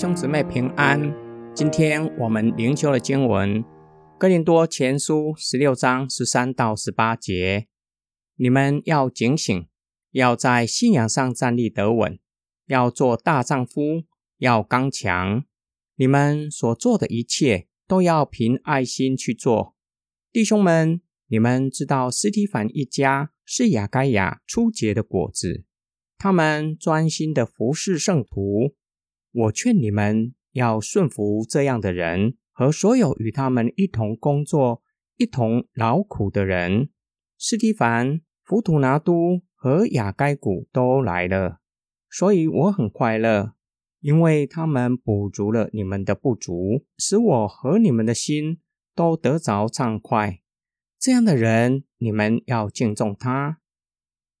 兄姊妹平安。今天我们灵修的经文《哥林多前书》十六章十三到十八节。你们要警醒，要在信仰上站立得稳，要做大丈夫，要刚强。你们所做的一切都要凭爱心去做。弟兄们，你们知道斯提凡一家是雅该亚初结的果子，他们专心的服侍圣徒。我劝你们要顺服这样的人和所有与他们一同工作、一同劳苦的人。斯蒂凡、弗图拿都和雅该古都来了，所以我很快乐，因为他们补足了你们的不足，使我和你们的心都得着畅快。这样的人，你们要敬重他。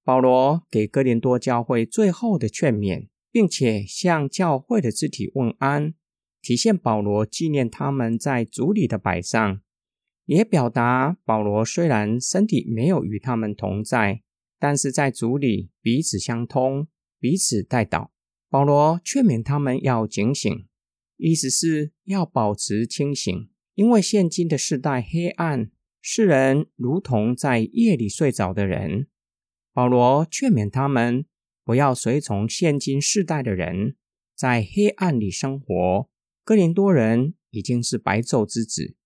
保罗给哥林多教会最后的劝勉。并且向教会的肢体问安，体现保罗纪念他们在主里的摆上，也表达保罗虽然身体没有与他们同在，但是在主里彼此相通，彼此带祷。保罗劝勉他们要警醒，意思是要保持清醒，因为现今的世代黑暗，世人如同在夜里睡着的人。保罗劝勉他们。不要随从现今世代的人，在黑暗里生活。哥林多人已经是白昼之子，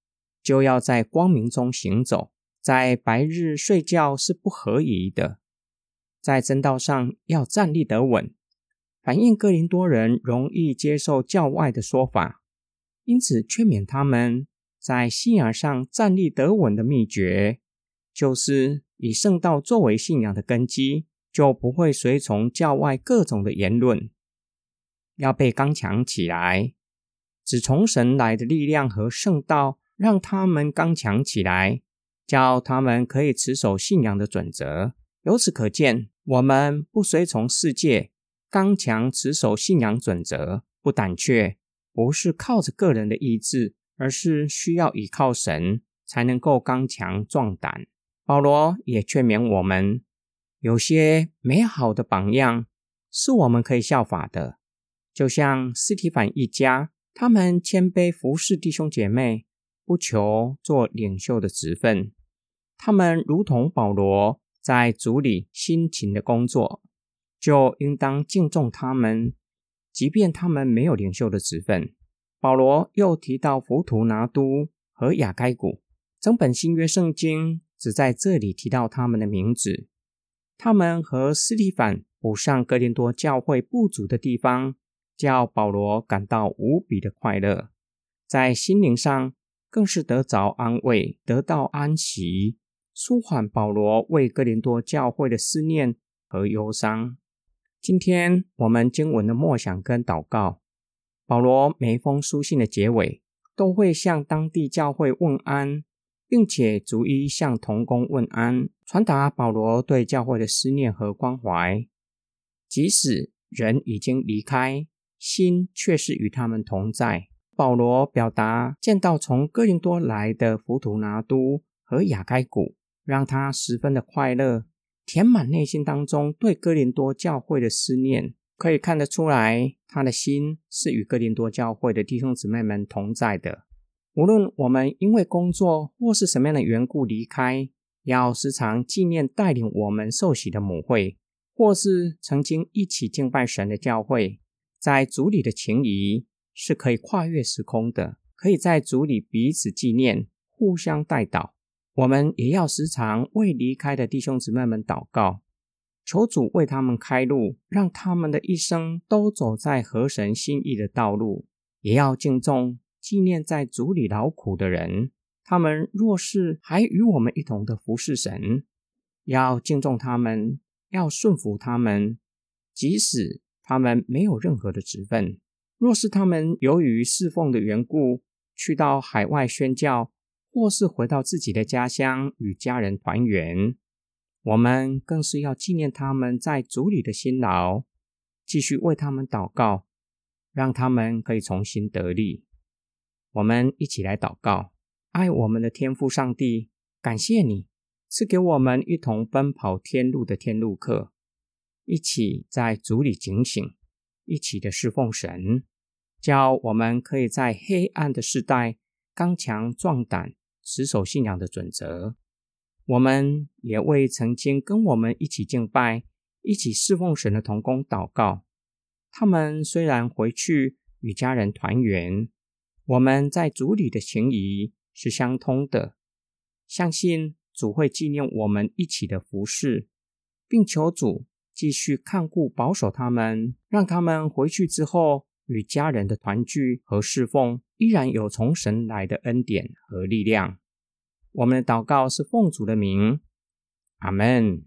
就要在光明中行走。在白日睡觉是不合宜的，在正道上要站立得稳。反映哥林多人容易接受教外的说法，因此劝勉他们在信仰上站立得稳的秘诀，就是以圣道作为信仰的根基。就不会随从教外各种的言论，要被刚强起来。只从神来的力量和圣道，让他们刚强起来，叫他们可以持守信仰的准则。由此可见，我们不随从世界，刚强持守信仰准则，不胆怯，不是靠着个人的意志，而是需要依靠神，才能够刚强壮胆。保罗也劝勉我们。有些美好的榜样是我们可以效法的，就像斯提凡一家，他们谦卑服侍弟兄姐妹，不求做领袖的职分。他们如同保罗在主里辛勤的工作，就应当敬重他们，即便他们没有领袖的职分。保罗又提到浮图拿都和雅该古，整本新约圣经只在这里提到他们的名字。他们和斯蒂凡补上格林多教会不足的地方，叫保罗感到无比的快乐，在心灵上更是得着安慰，得到安息，舒缓保罗为格林多教会的思念和忧伤。今天我们经文的默想跟祷告，保罗每封书信的结尾都会向当地教会问安。并且逐一向童工问安，传达保罗对教会的思念和关怀。即使人已经离开，心却是与他们同在。保罗表达见到从哥林多来的浮图拿都和雅该古，让他十分的快乐，填满内心当中对哥林多教会的思念。可以看得出来，他的心是与哥林多教会的弟兄姊妹们同在的。无论我们因为工作或是什么样的缘故离开，要时常纪念带领我们受洗的母会，或是曾经一起敬拜神的教会，在主里的情谊是可以跨越时空的，可以在主里彼此纪念，互相带祷。我们也要时常为离开的弟兄姊妹们祷告，求主为他们开路，让他们的一生都走在合神心意的道路。也要敬重。纪念在主里劳苦的人，他们若是还与我们一同的服侍神，要敬重他们，要顺服他们，即使他们没有任何的职分。若是他们由于侍奉的缘故，去到海外宣教，或是回到自己的家乡与家人团圆，我们更是要纪念他们在主里的辛劳，继续为他们祷告，让他们可以重新得力。我们一起来祷告，爱我们的天父上帝，感谢你赐给我们一同奔跑天路的天路客，一起在主里警醒，一起的侍奉神。叫我们可以在黑暗的时代刚强壮胆，持守信仰的准则。我们也为曾经跟我们一起敬拜、一起侍奉神的同工祷告。他们虽然回去与家人团圆，我们在主里的情谊是相通的。相信主会纪念我们一起的服侍，并求主继续看顾保守他们，让他们回去之后与家人的团聚和侍奉依然有从神来的恩典和力量。我们的祷告是奉主的名，阿门。